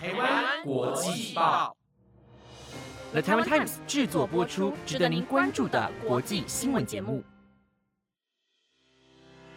台湾国际报，The Taiwan Times 制作播出，值得您关注的国际新闻节目。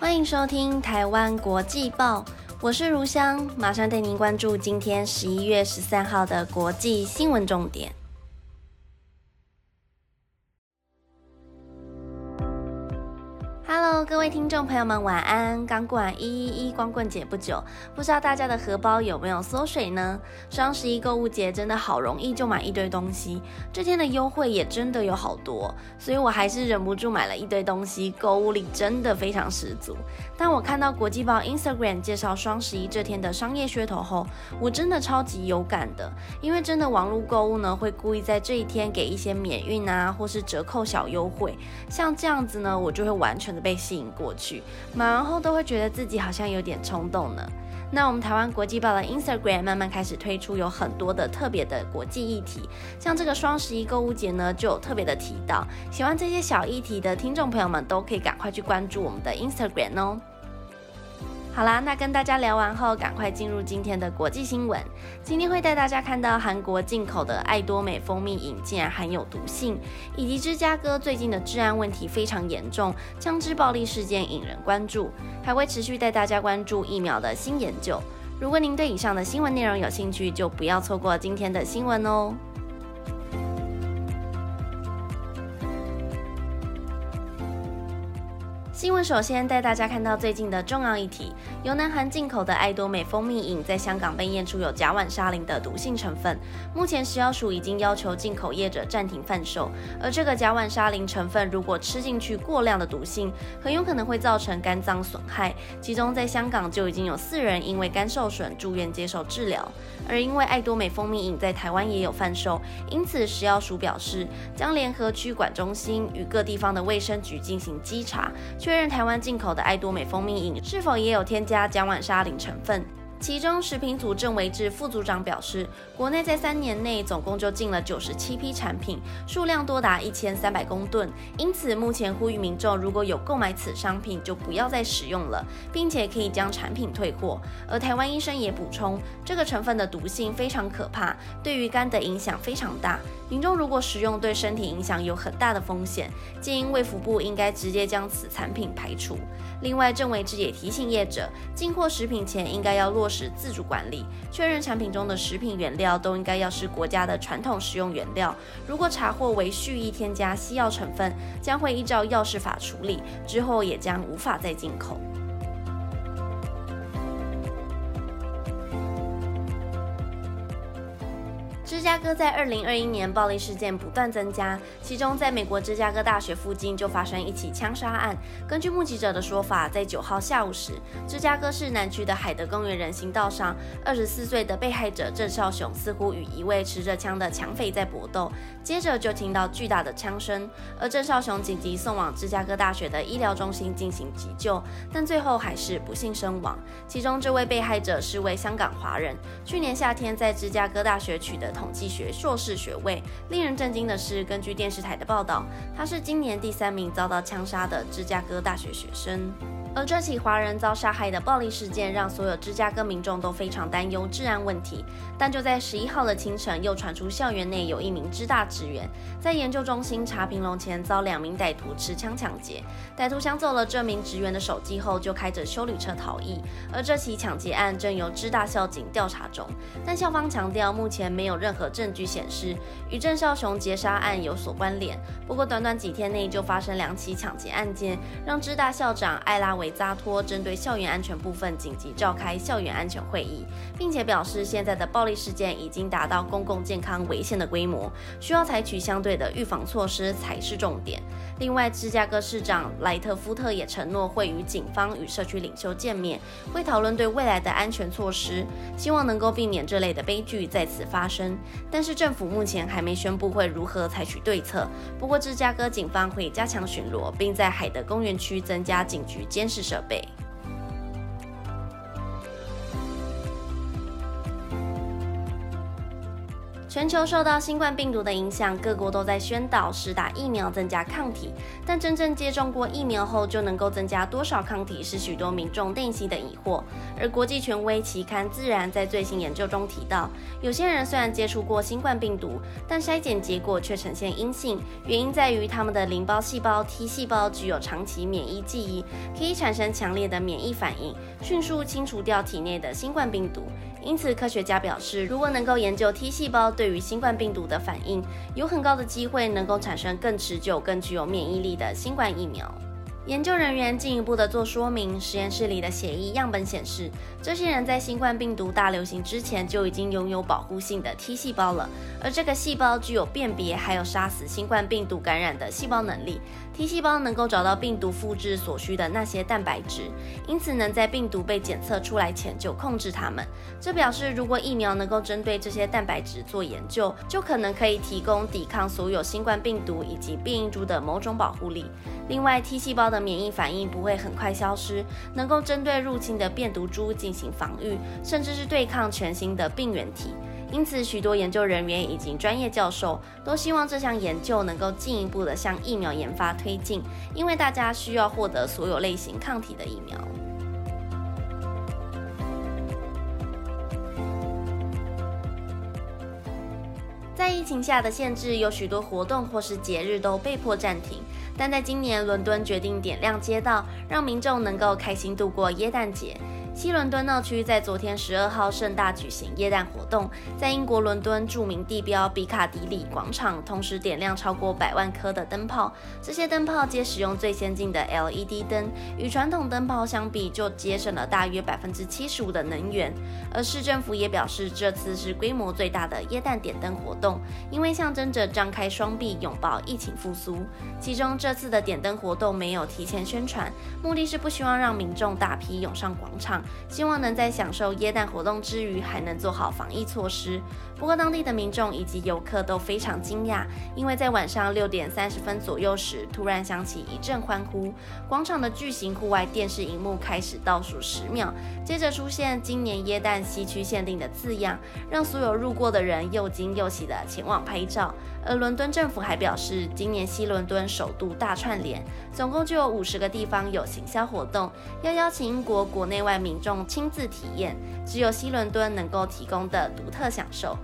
欢迎收听台湾国际报，我是如香，马上带您关注今天十一月十三号的国际新闻重点。各位听众朋友们，晚安！刚过完一一一光棍节不久，不知道大家的荷包有没有缩水呢？双十一购物节真的好容易就买一堆东西，这天的优惠也真的有好多，所以我还是忍不住买了一堆东西，购物力真的非常十足。当我看到国际报 Instagram 介绍双十一这天的商业噱头后，我真的超级有感的，因为真的网络购物呢，会故意在这一天给一些免运啊，或是折扣小优惠，像这样子呢，我就会完全的。被吸引过去，买完后都会觉得自己好像有点冲动呢。那我们台湾国际报的 Instagram 慢慢开始推出有很多的特别的国际议题，像这个双十一购物节呢，就有特别的提到，喜欢这些小议题的听众朋友们都可以赶快去关注我们的 Instagram 哦。好啦，那跟大家聊完后，赶快进入今天的国际新闻。今天会带大家看到韩国进口的爱多美蜂蜜饮竟然含有毒性，以及芝加哥最近的治安问题非常严重，枪支暴力事件引人关注，还会持续带大家关注疫苗的新研究。如果您对以上的新闻内容有兴趣，就不要错过今天的新闻哦。新闻首先带大家看到最近的重要议题：由南韩进口的爱多美蜂蜜饮在香港被验出有甲烷沙林的毒性成分，目前食药署已经要求进口业者暂停贩售。而这个甲烷沙林成分如果吃进去过量的毒性，很有可能会造成肝脏损害。其中在香港就已经有四人因为肝受损住院接受治疗。而因为爱多美蜂蜜饮在台湾也有贩售，因此食药署表示将联合区管中心与各地方的卫生局进行稽查。确认台湾进口的爱多美蜂蜜饮是否也有添加甲烷沙林成分。其中，食品组郑维志副组长表示，国内在三年内总共就进了九十七批产品，数量多达一千三百公吨。因此，目前呼吁民众如果有购买此商品，就不要再使用了，并且可以将产品退货。而台湾医生也补充，这个成分的毒性非常可怕，对于肝的影响非常大。民众如果食用，对身体影响有很大的风险，建议卫福部应该直接将此产品排除。另外，郑维志也提醒业者，进货食品前应该要落实自主管理，确认产品中的食品原料都应该要是国家的传统食用原料。如果查获为蓄意添加西药成分，将会依照药事法处理，之后也将无法再进口。芝加哥在二零二一年暴力事件不断增加，其中在美国芝加哥大学附近就发生一起枪杀案。根据目击者的说法，在九号下午时，芝加哥市南区的海德公园人行道上，二十四岁的被害者郑少雄似乎与一位持着枪的抢匪在搏斗，接着就听到巨大的枪声，而郑少雄紧急送往芝加哥大学的医疗中心进行急救，但最后还是不幸身亡。其中这位被害者是位香港华人，去年夏天在芝加哥大学取得。统计学硕士学位。令人震惊的是，根据电视台的报道，他是今年第三名遭到枪杀的芝加哥大学学生。而这起华人遭杀害的暴力事件，让所有芝加哥民众都非常担忧治安问题。但就在十一号的清晨，又传出校园内有一名芝大职员在研究中心茶瓶楼前遭两名歹徒持枪抢劫。歹徒抢走了这名职员的手机后，就开着修理车逃逸。而这起抢劫案正由芝大校警调查中，但校方强调，目前没有任何证据显示与郑少雄劫杀案有所关联。不过，短短几天内就发生两起抢劫案件，让芝大校长艾拉。维扎托针对校园安全部分紧急召开校园安全会议，并且表示现在的暴力事件已经达到公共健康危险的规模，需要采取相对的预防措施才是重点。另外，芝加哥市长莱特福特也承诺会与警方与社区领袖见面，会讨论对未来的安全措施，希望能够避免这类的悲剧再次发生。但是政府目前还没宣布会如何采取对策。不过，芝加哥警方会加强巡逻，并在海德公园区增加警局监。是设备。全球受到新冠病毒的影响，各国都在宣导施打疫苗增加抗体，但真正接种过疫苗后就能够增加多少抗体，是许多民众内心的疑惑。而国际权威期刊《自然》在最新研究中提到，有些人虽然接触过新冠病毒，但筛检结果却呈现阴性，原因在于他们的淋巴细胞 T 细胞具有长期免疫记忆，可以产生强烈的免疫反应，迅速清除掉体内的新冠病毒。因此，科学家表示，如果能够研究 T 细胞对对于新冠病毒的反应，有很高的机会能够产生更持久、更具有免疫力的新冠疫苗。研究人员进一步的做说明，实验室里的血液样本显示，这些人在新冠病毒大流行之前就已经拥有保护性的 T 细胞了，而这个细胞具有辨别还有杀死新冠病毒感染的细胞能力。T 细胞能够找到病毒复制所需的那些蛋白质，因此能在病毒被检测出来前就控制它们。这表示，如果疫苗能够针对这些蛋白质做研究，就可能可以提供抵抗所有新冠病毒以及变异株的某种保护力。另外，T 细胞的免疫反应不会很快消失，能够针对入侵的变毒株进行防御，甚至是对抗全新的病原体。因此，许多研究人员以及专业教授都希望这项研究能够进一步的向疫苗研发推进，因为大家需要获得所有类型抗体的疫苗。疫情下的限制，有许多活动或是节日都被迫暂停。但在今年，伦敦决定点亮街道，让民众能够开心度过耶诞节。西伦敦闹区在昨天十二号盛大举行耶诞活动，在英国伦敦著名地标比卡迪里广场，同时点亮超过百万颗的灯泡。这些灯泡皆使用最先进的 LED 灯，与传统灯泡相比，就节省了大约百分之七十五的能源。而市政府也表示，这次是规模最大的耶诞点灯活动，因为象征着张开双臂拥抱疫情复苏。其中，这次的点灯活动没有提前宣传，目的是不希望让民众大批涌上广场。希望能在享受耶诞活动之余，还能做好防疫措施。不过，当地的民众以及游客都非常惊讶，因为在晚上六点三十分左右时，突然响起一阵欢呼，广场的巨型户外电视荧幕开始倒数十秒，接着出现“今年耶诞西区限定”的字样，让所有路过的人又惊又喜地前往拍照。而伦敦政府还表示，今年西伦敦首度大串联，总共就有五十个地方有行销活动，要邀请英国国内外民众亲自体验，只有西伦敦能够提供的独特享受。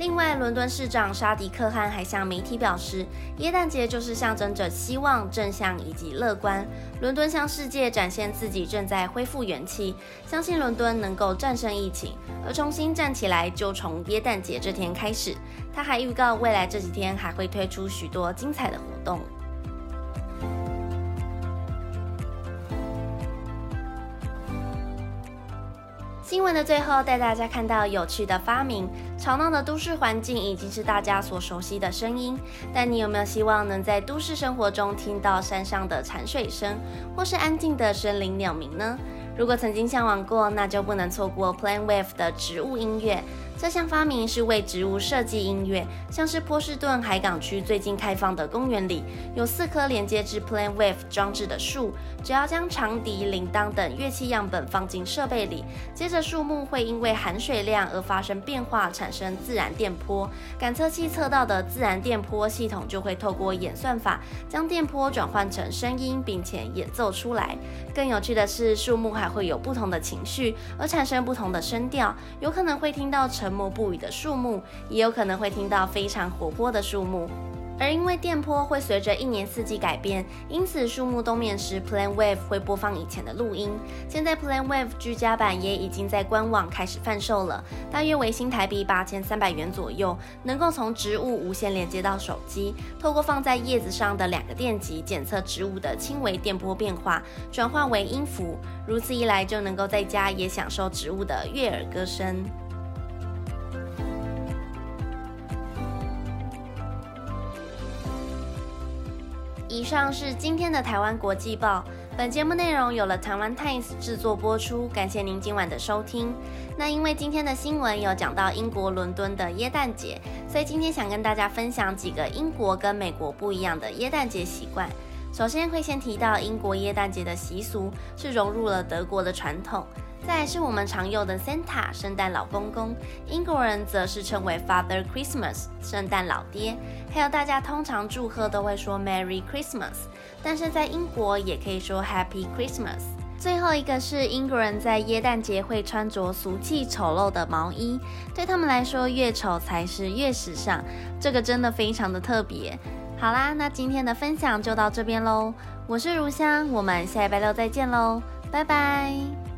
另外，伦敦市长沙迪克汗还向媒体表示，耶诞节就是象征着希望、正向以及乐观。伦敦向世界展现自己正在恢复元气，相信伦敦能够战胜疫情，而重新站起来就从耶诞节这天开始。他还预告，未来这几天还会推出许多精彩的活动。新闻的最后，带大家看到有趣的发明。吵闹的都市环境已经是大家所熟悉的声音，但你有没有希望能在都市生活中听到山上的潺水声，或是安静的森林鸟鸣呢？如果曾经向往过，那就不能错过 Plan Wave 的植物音乐。这项发明是为植物设计音乐，像是波士顿海港区最近开放的公园里，有四棵连接至 Plan Wave 装置的树。只要将长笛、铃铛等乐器样本放进设备里，接着树木会因为含水量而发生变化，产生自然电波。感测器测到的自然电波系统就会透过演算法，将电波转换成声音，并且演奏出来。更有趣的是，树木还会有不同的情绪，而产生不同的声调，有可能会听到沉沉默不语的树木，也有可能会听到非常活泼的树木。而因为电波会随着一年四季改变，因此树木冬眠时，Plan Wave 会播放以前的录音。现在 Plan Wave 居家版也已经在官网开始贩售了，大约为新台币八千三百元左右，能够从植物无线连接到手机，透过放在叶子上的两个电极检测植物的轻微电波变化，转化为音符。如此一来，就能够在家也享受植物的悦耳歌声。上是今天的台湾国际报。本节目内容有了台湾 Times 制作播出，感谢您今晚的收听。那因为今天的新闻有讲到英国伦敦的耶诞节，所以今天想跟大家分享几个英国跟美国不一样的耶诞节习惯。首先会先提到英国耶诞节的习俗是融入了德国的传统。再是我们常用的 Santa 圣诞老公公，英国人则是称为 Father Christmas 圣诞老爹。还有大家通常祝贺都会说 Merry Christmas，但是在英国也可以说 Happy Christmas。最后一个是英国人在耶诞节会穿着俗气丑陋的毛衣，对他们来说越丑才是越时尚，这个真的非常的特别。好啦，那今天的分享就到这边喽，我是如香，我们下礼拜六再见喽，拜拜。